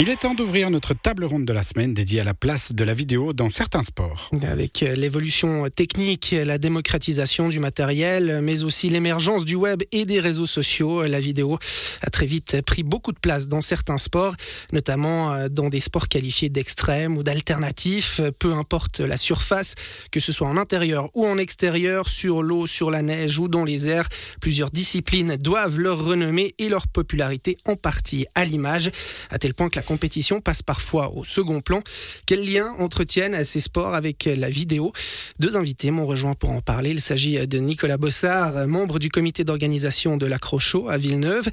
Il est temps d'ouvrir notre table ronde de la semaine dédiée à la place de la vidéo dans certains sports. Avec euh, l'évolution technique, la démocratisation du matériel, mais aussi l'émergence du web et des réseaux sociaux, la vidéo a très vite pris beaucoup de place dans certains sports, notamment euh, dans des sports qualifiés d'extrême ou d'alternatifs, peu importe la surface, que ce soit en intérieur ou en extérieur, sur l'eau, sur la neige ou dans les airs. Plusieurs disciplines doivent leur renommée et leur popularité en partie à l'image, à tel point que la compétition passe parfois au second plan. Quel lien entretiennent ces sports avec la vidéo? Deux invités m'ont rejoint pour en parler. Il s'agit de Nicolas Bossard, membre du comité d'organisation de l'accrochot à Villeneuve,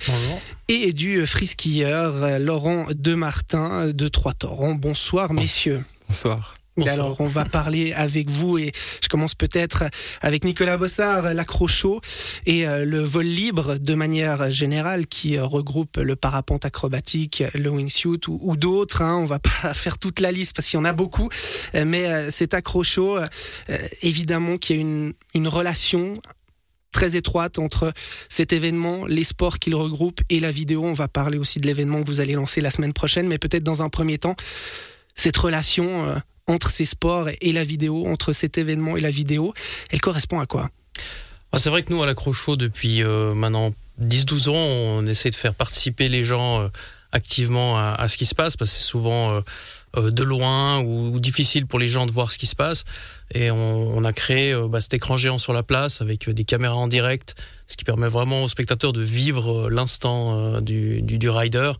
et du friskieur Laurent Demartin de Trois-Torrents. Bonsoir, messieurs. Bonsoir. Alors, on va parler avec vous et je commence peut-être avec Nicolas Bossard, l'accrochot et euh, le vol libre de manière générale qui euh, regroupe le parapente acrobatique, le wingsuit ou, d'autres. Hein. On va pas faire toute la liste parce qu'il y en a beaucoup, euh, mais cet accrochot, évidemment, qui a une, une relation très étroite entre cet événement, les sports qu'il regroupe et la vidéo. On va parler aussi de l'événement que vous allez lancer la semaine prochaine, mais peut-être dans un premier temps, cette relation entre ces sports et la vidéo, entre cet événement et la vidéo, elle correspond à quoi? Ah, C'est vrai que nous, à l'accrocho, depuis euh, maintenant 10-12 ans, on essaie de faire participer les gens euh, activement à, ce qui se passe, parce que c'est souvent euh, de loin ou, difficile pour les gens de voir ce qui se passe. Et on, a créé bah, cet écran géant sur la place avec des caméras en direct, ce qui permet vraiment aux spectateurs de vivre l'instant du rider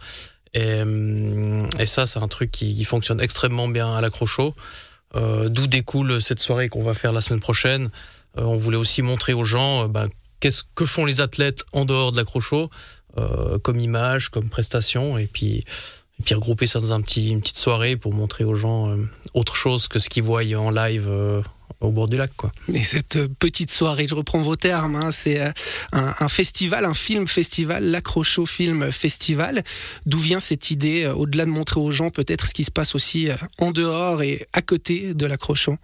euh, et, ça, c'est un truc qui, fonctionne extrêmement bien à l'accrocho. Euh, d'où découle cette soirée qu'on va faire la semaine prochaine. Euh, on voulait aussi montrer aux gens ben, qu'est-ce que font les athlètes en dehors de l'accrocho, comme image, comme prestation, et puis et puis regrouper ça dans un petit, une petite soirée pour montrer aux gens autre chose que ce qu'ils voient en live au bord du lac. Quoi. Et cette euh, petite soirée, je reprends vos termes, hein, c'est euh, un, festival, un film festival, l'Accrocho Film Festival. D'où vient cette idée, euh, au-delà de montrer aux gens peut-être ce qui se passe aussi en dehors et à côté de l'Accrocho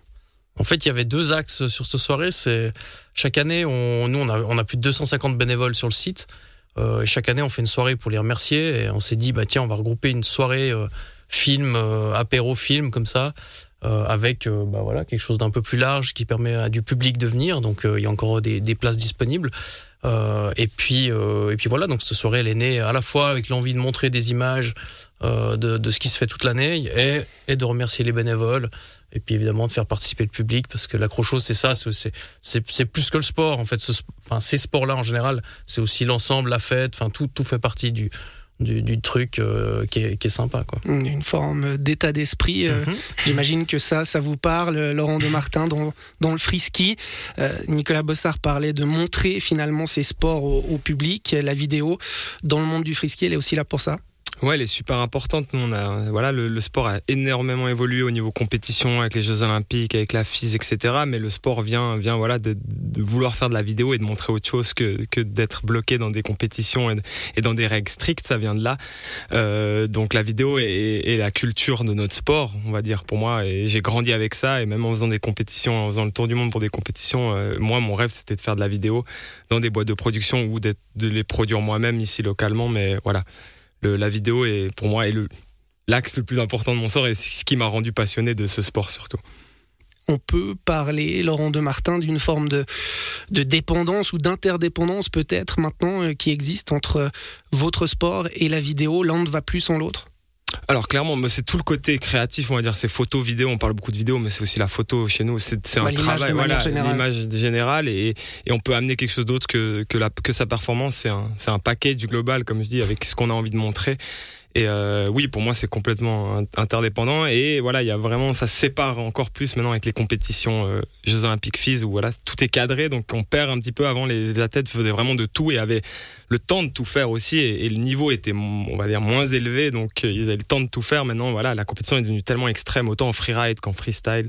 en fait, il y avait deux axes sur cette soirée. C'est chaque année, on, nous, on a, on a, plus de 250 bénévoles sur le site. et chaque année, on fait une soirée pour les remercier. Et on s'est dit, bah tiens, on va regrouper une soirée film, apéro film comme ça, euh, avec euh, bah voilà, quelque chose d'un peu plus large qui permet à du public de venir. Donc euh, il y a encore des, places disponibles. et puis et puis voilà, donc cette soirée elle est née à la fois avec l'envie de montrer des images de, ce qui se fait toute l'année et, et, de remercier les bénévoles et puis évidemment de faire participer le public parce que l'accrocho c'est ça c'est plus que le sport en fait enfin ces sports là en général c'est aussi l'ensemble la fête enfin tout tout fait partie du du, truc euh, qui, est, sympa. Quoi. Une forme d'état d'esprit. Euh, mhm. J'imagine que ça, ça vous parle, Laurent de Martin, dans, dans le frisky. Euh, Nicolas Bossard parlait de montrer finalement ces sports au, public, la vidéo. Dans le monde du frisky, elle est aussi là pour ça Ouais, elle est super importante. on a, voilà, le, sport a énormément évolué au niveau compétition avec les Jeux Olympiques, avec la FIS, etc. Mais le sport vient, vient voilà, de, vouloir faire de la vidéo et de montrer autre chose que, que d'être bloqué dans des compétitions et, dans des règles strictes. Ça vient de là. Euh, donc la vidéo est, la culture de notre sport, on va dire pour moi. Et j'ai grandi avec ça. Et même en faisant des compétitions, en faisant le tour du monde pour des compétitions, euh, moi, mon rêve, c'était de faire de la vidéo dans des boîtes de production ou de les produire moi-même ici localement. Mais voilà la vidéo est pour moi est l'axe le plus important de mon sort et ce qui m'a rendu passionné de ce sport surtout. On peut parler, Laurent de Martin, d'une forme de, de dépendance ou d'interdépendance peut-être maintenant euh, qui existe entre votre sport et la vidéo. L'un ne va plus sans l'autre? Alors clairement, c'est tout le côté créatif, on va dire, c'est photo, vidéo, on parle beaucoup de vidéo, mais c'est aussi la photo chez nous, c'est un travail, voilà, l'image générale, et, et, on peut amener quelque chose d'autre que, que, la, que sa performance, c'est un, un package global, comme je dis, avec ce qu'on a envie de montrer. Et euh, oui, pour moi, c'est complètement interdépendant. Et voilà, il y a vraiment, ça se sépare encore plus maintenant avec les compétitions euh, Jeux Olympiques FIS où voilà, tout est cadré. Donc on perd un petit peu. Avant, les athlètes faisaient vraiment de tout et avaient le temps de tout faire aussi. Et, le niveau était, on va dire, moins élevé. Donc ils avaient le temps de tout faire. Maintenant, voilà, la compétition est devenue tellement extrême, autant en freeride qu'en freestyle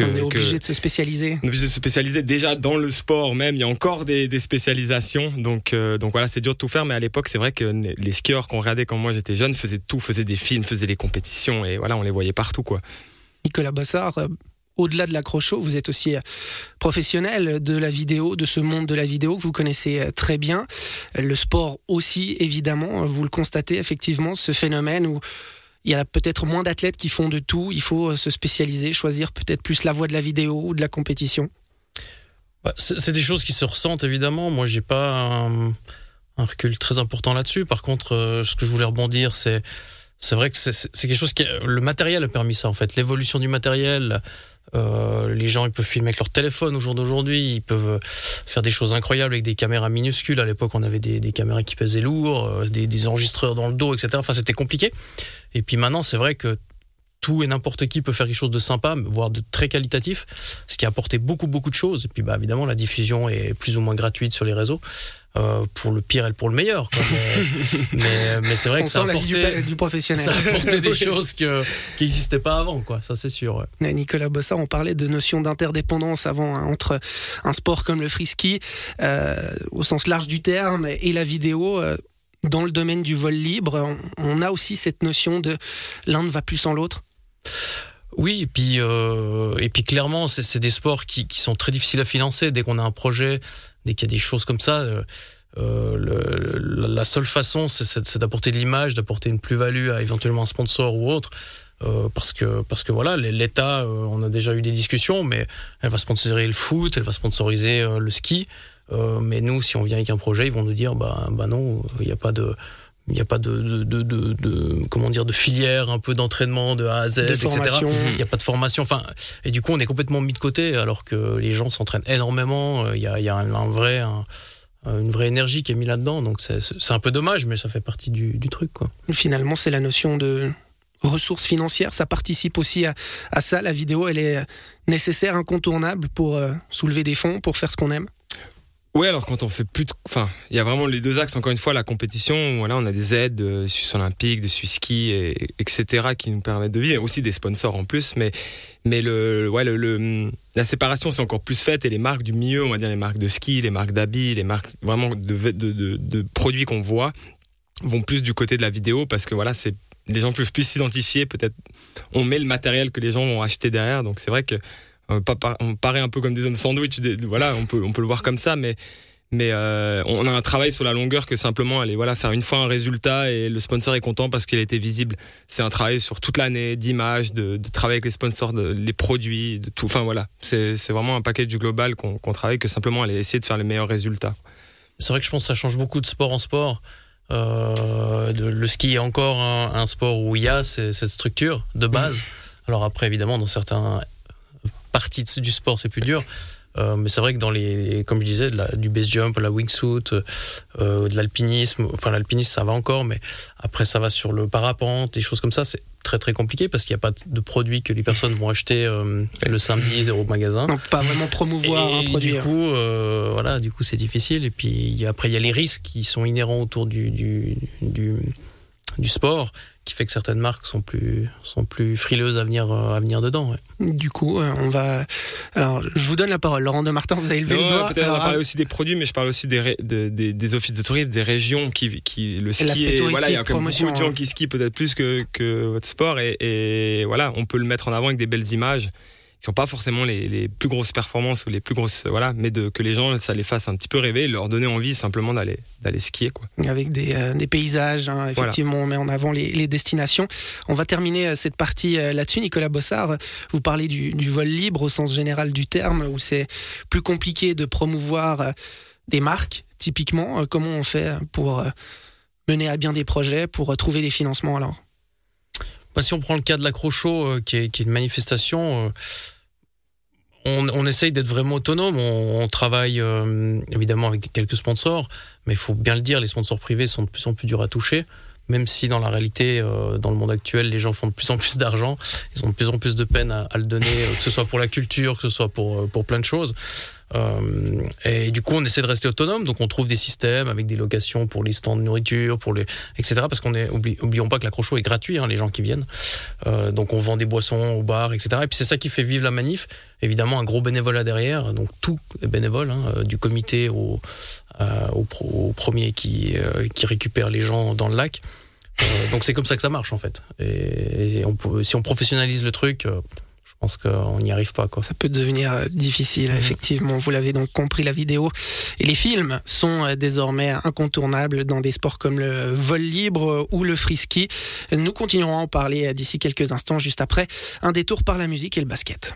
on est obligé de se spécialiser. On est obligé de se spécialiser déjà dans le sport même. Il y a encore des, spécialisations. Donc, euh, donc voilà, c'est dur de tout faire. Mais à l'époque, c'est vrai que les skieurs qu'on regardait quand moi j'étais jeune faisaient tout, faisaient des films, faisaient des compétitions. Et voilà, on les voyait partout. quoi. Nicolas Bossard, euh, au-delà de l'accrocho, vous êtes aussi euh, professionnel de la vidéo, de ce monde de la vidéo que vous connaissez très bien. Le sport aussi, évidemment, vous le constatez effectivement, ce phénomène où il y a peut-être moins d'athlètes qui font de tout. Il faut se spécialiser, choisir peut-être plus la voie de la vidéo ou de la compétition. Bah, c'est des choses qui se ressentent évidemment. Moi, j'ai pas un, recul très important là-dessus. Par contre, ce que je voulais rebondir, c'est c'est vrai que c'est quelque chose qui le matériel a permis ça en fait l'évolution du matériel euh, les gens ils peuvent filmer avec leur téléphone au jour d'aujourd'hui ils peuvent faire des choses incroyables avec des caméras minuscules. À l'époque on avait des, caméras qui pesaient lourd euh, des, des, enregistreurs dans le dos etc enfin c'était compliqué. Et puis maintenant c'est vrai que tout et n'importe qui peut faire quelque chose de sympa, voire de très qualitatif, ce qui a apporté beaucoup beaucoup de choses. Et puis bah évidemment la diffusion est plus ou moins gratuite sur les réseaux. Euh, pour le pire et pour le meilleur. Mais, mais, c'est vrai que ça a, apporté, du, professionnel. ça a apporté des choses que, qui n'existaient pas avant, quoi. ça c'est sûr. Nicolas Bossa, on parlait de notion d'interdépendance avant hein, entre un sport comme le frisky, euh, au sens large du terme, et la vidéo. Euh, dans le domaine du vol libre, on, a aussi cette notion de l'un ne va plus sans l'autre. Oui, et puis, euh, et puis clairement, c'est des sports qui, sont très difficiles à financer. Dès qu'on a un projet, dès qu'il y a des choses comme ça, euh, euh la seule façon, c'est d'apporter de l'image, d'apporter une plus-value à éventuellement un sponsor ou autre. Parce que parce que voilà l'État on a déjà eu des discussions mais elle va sponsoriser le foot elle va sponsoriser le ski mais nous si on vient avec un projet ils vont nous dire bah bah non il n'y a pas de il n'y a pas de, de, de, de, comment dire de filière un peu d'entraînement de A à Z etc. il n'y a pas de formation. Enfin et du coup on est complètement mis de côté alors que les gens s'entraînent énormément. Euh, il y a, il y a un, vrai une vraie énergie qui est mise là-dedans. Donc c'est un peu dommage mais ça fait partie du, du truc quoi. Finalement c'est la notion de ressources financières. Ça participe aussi à, à, ça. La vidéo elle est nécessaire incontournable pour euh, soulever des fonds pour faire ce qu'on aime oui, alors quand on fait plus de. Enfin, il y a vraiment les deux axes. Encore une fois, la compétition, voilà, on a des aides de Suisse Olympique, de Suisse Ski, et, etc., qui nous permettent de vivre. Aussi des sponsors en plus. Mais, mais le, ouais, le, la séparation, c'est encore plus faite. Et les marques du milieu, on va dire les marques de ski, les marques d'habits, les marques vraiment de, de produits qu'on voit, vont plus du côté de la vidéo parce que voilà, c'est les gens peuvent plus s'identifier. Peut-être on met le matériel que les gens vont acheter derrière. Donc c'est vrai que on, paraît un peu comme des hommes sandwich, voilà, on peut, on peut le voir comme ça, mais mais euh, on a un travail sur la longueur que simplement aller voilà faire une fois un résultat et le sponsor est content parce qu'il a été visible. C'est un travail sur toute l'année d'image, de, de travailler avec les sponsors, de, les produits, de tout. Enfin voilà, c'est vraiment un package global qu'on travaille que simplement aller essayer de faire les meilleurs résultats. C'est vrai que je pense que ça change beaucoup de sport en sport. Euh, le ski est encore un, sport où il y a cette structure de base. Alors après, évidemment, dans certains partie du sport, c'est plus dur. Euh, mais c'est vrai que dans les, comme je disais, du base jump, la wingsuit, euh, de l'alpinisme, enfin l'alpinisme ça va encore, mais après ça va sur le parapente, des choses comme ça, c'est très très compliqué parce qu'il n'y a pas de produits que les personnes vont acheter euh, le samedi au magasin. Non, pas vraiment promouvoir un produit. Du coup, voilà, du coup c'est difficile. Et puis après il y a les risques qui sont inhérents autour du, du, du, du sport qui fait que certaines marques sont plus, sont plus frileuses à venir, euh, à venir dedans. Du coup, euh, on va. Alors, je vous donne la parole. Laurent de Martin, vous avez levé le doigt. Peut-être on va parler aussi des produits, mais je parle aussi des, des, des, offices de tourisme, des régions qui, qui le ski. Et voilà, il y a beaucoup de gens qui skient peut-être plus que, que votre sport, et, et voilà, on peut le mettre en avant avec des belles images qui sont pas forcément les, les, plus grosses performances ou les plus grosses voilà mais de que les gens ça les fasse un petit peu rêver leur donner envie simplement d'aller d'aller skier quoi. Avec des, euh, des paysages hein, effectivement on met en avant les, les, destinations. On va terminer euh, cette partie euh, là-dessus. Nicolas Bossard vous parlez du, du, vol libre au sens général du terme où c'est plus compliqué de promouvoir des marques typiquement. Comment on fait pour mener à bien des projets pour trouver des financements alors? Bah, si on prend le cas de l'accrocho, euh, qui, est, une manifestation, euh, on, essaye d'être vraiment autonome. On, travaille euh, évidemment avec quelques sponsors, mais il faut bien le dire, les sponsors privés sont de plus en plus durs à toucher. Même si dans la réalité, dans le monde actuel, les gens font de plus en plus d'argent, ils ont de plus en plus de peine à, à le donner, que ce soit pour la culture, que ce soit pour, pour plein de choses. Euh, et du coup, on essaie de rester autonome. Donc, on trouve des systèmes avec des locations pour les stands de nourriture, pour les, etc. Parce qu'on est, oublions pas que l'accrocho est gratuit, hein, les gens qui viennent. Euh, donc, on vend des boissons au bar, etc. Et puis, c'est ça qui fait vivre la manif. Évidemment, un gros bénévolat derrière. Donc, tout est bénévole, hein, euh, du comité au, premier qui, récupère les gens dans le lac. Donc, c'est comme ça que ça marche, en fait. Et, si on professionnalise le truc, je pense qu'on n'y arrive pas. Quoi. Ça peut devenir euh, difficile, effectivement. Vous l'avez donc compris, la vidéo et les films sont euh, désormais incontournables dans des sports comme le vol libre euh, ou le frisky. Nous continuerons à en parler d'ici quelques instants, juste après un détour par la musique et le basket.